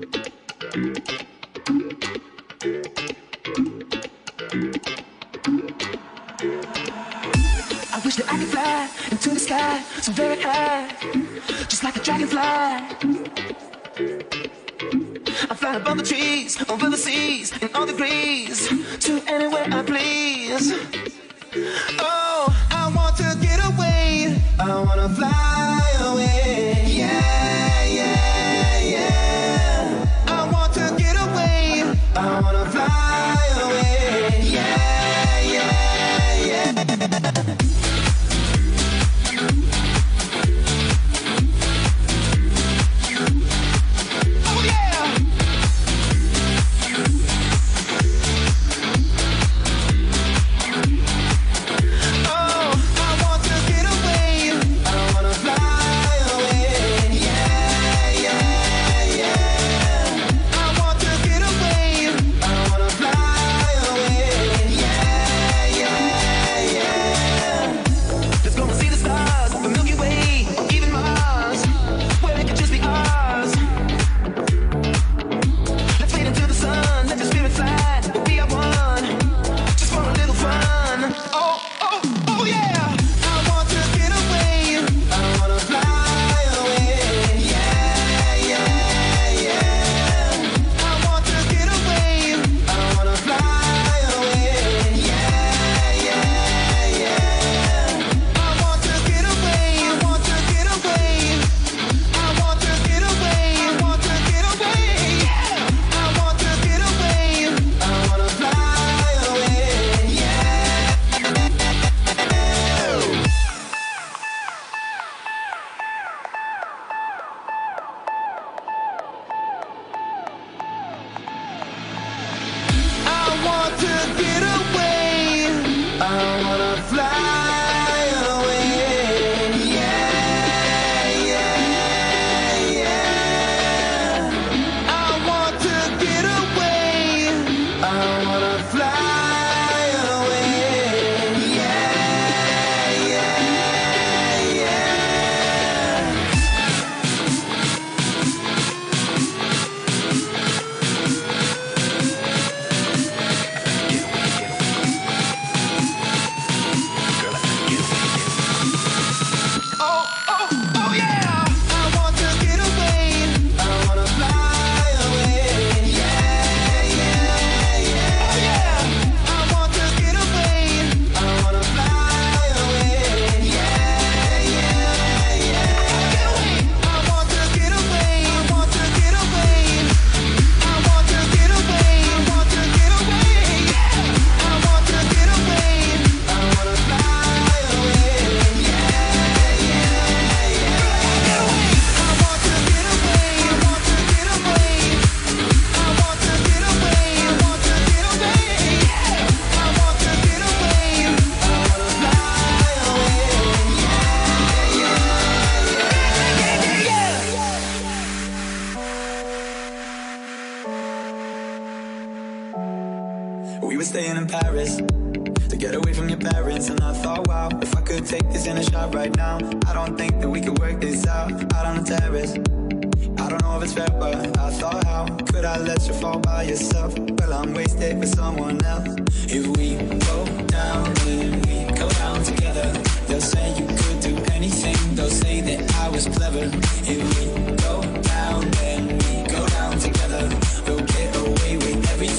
I wish that I could fly into the sky so very high, just like a dragonfly. I fly above the trees, over the seas, in all degrees, to anywhere I please. Oh, I want to get away. I wanna fly away. Yeah.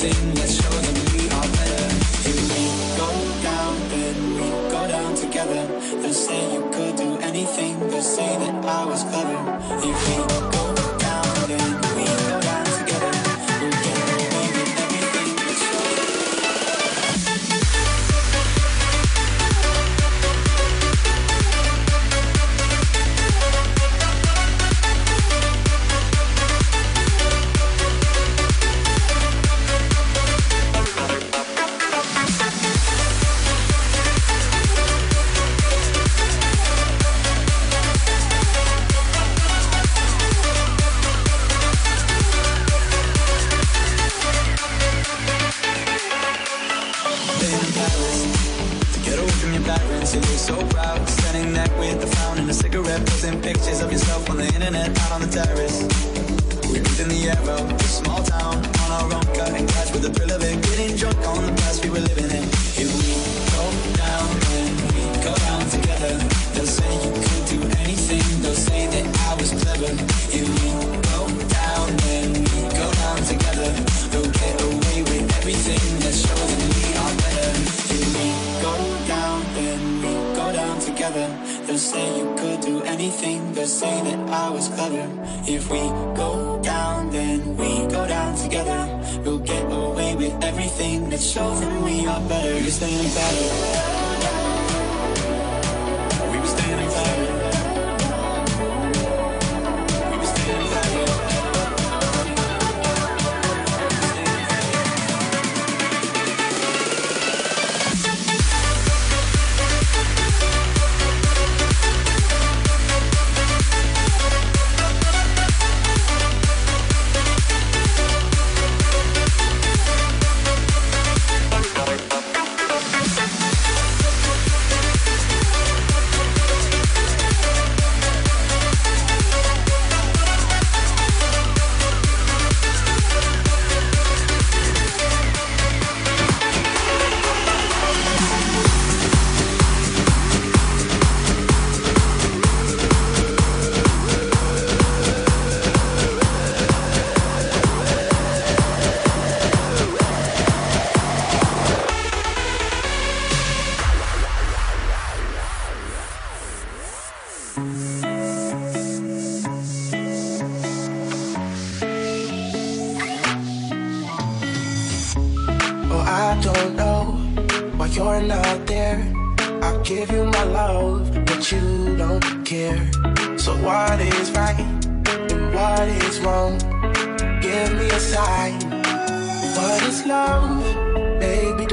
sing, let's If we go down, then we go down together. We'll get away with everything that shows them we are better. Cause they better.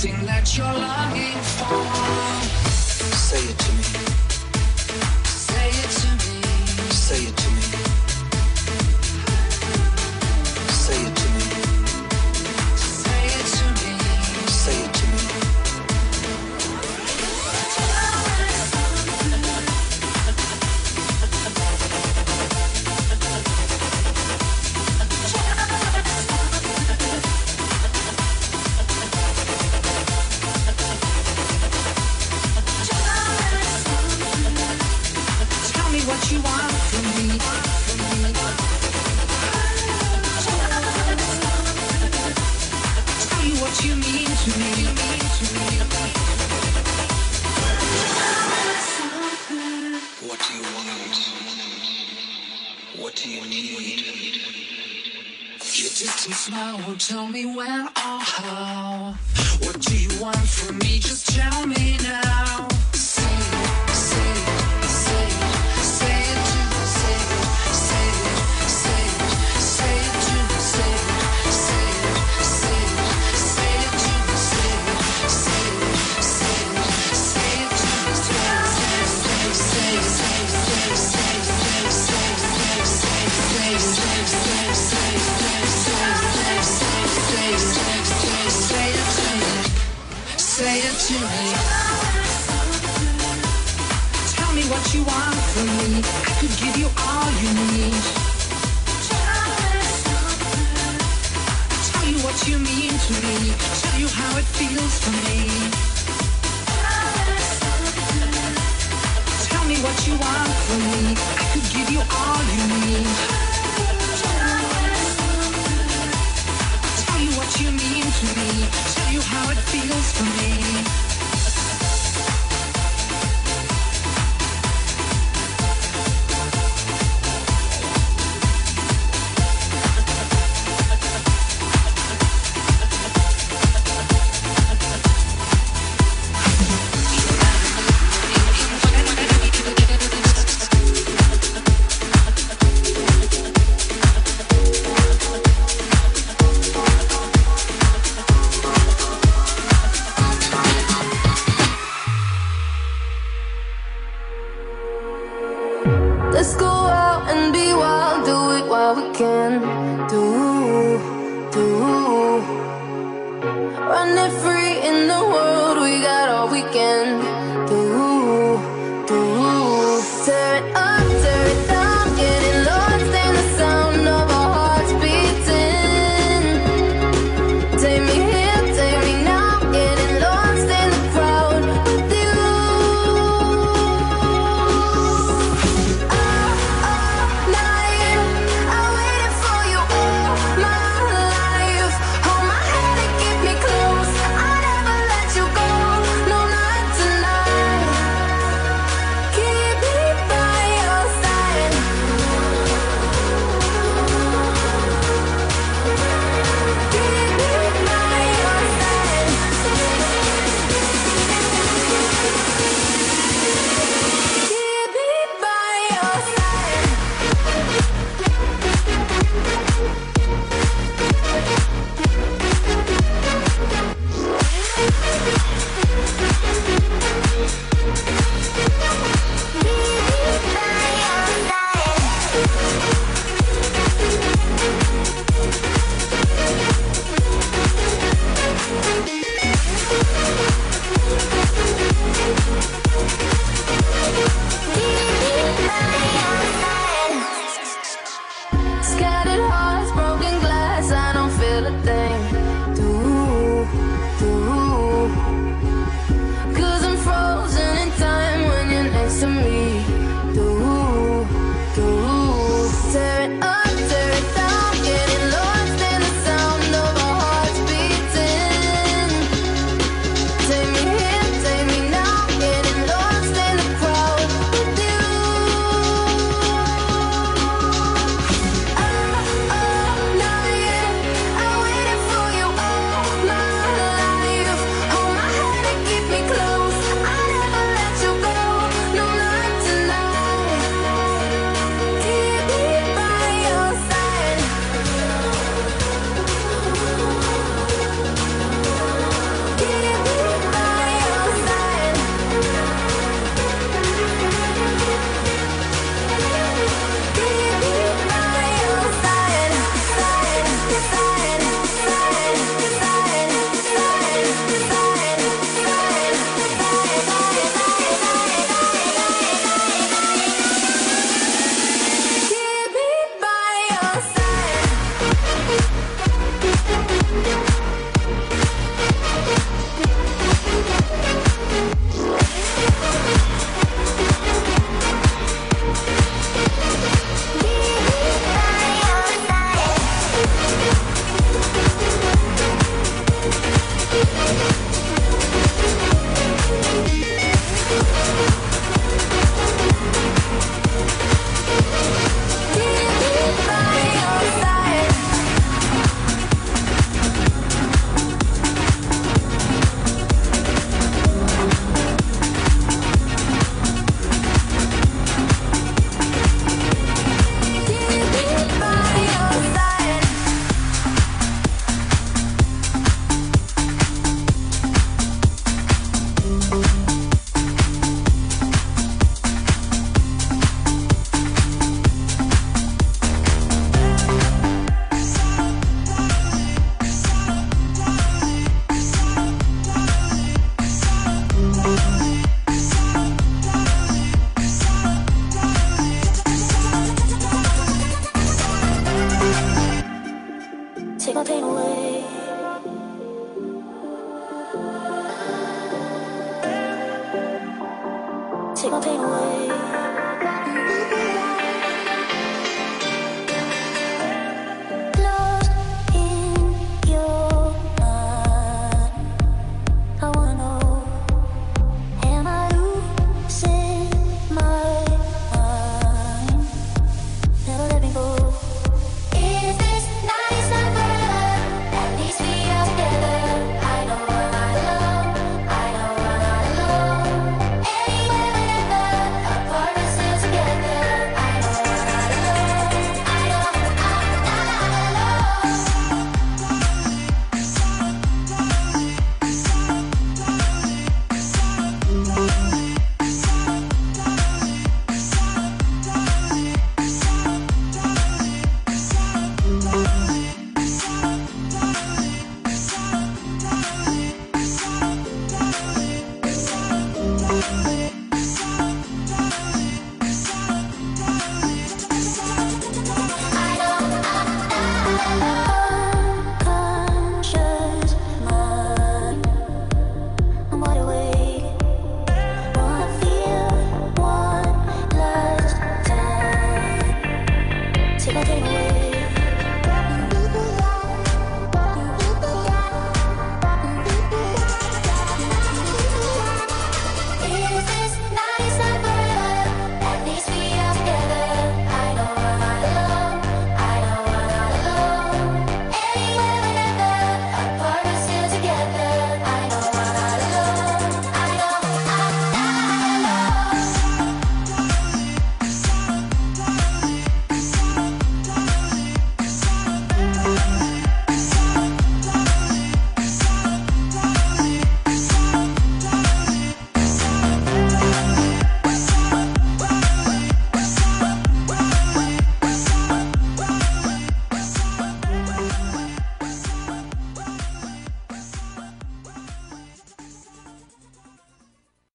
something that you're longing for. Say it to me. Say it to me. Say it What do you want from me? Just tell me now. say it to me. Tell me what you want from me. I could give you all you need. Tell you what you mean to me. Tell you how it feels for me. Tell me what you want from me. I could give you all you need. Tell you what you mean to me. How it feels for me.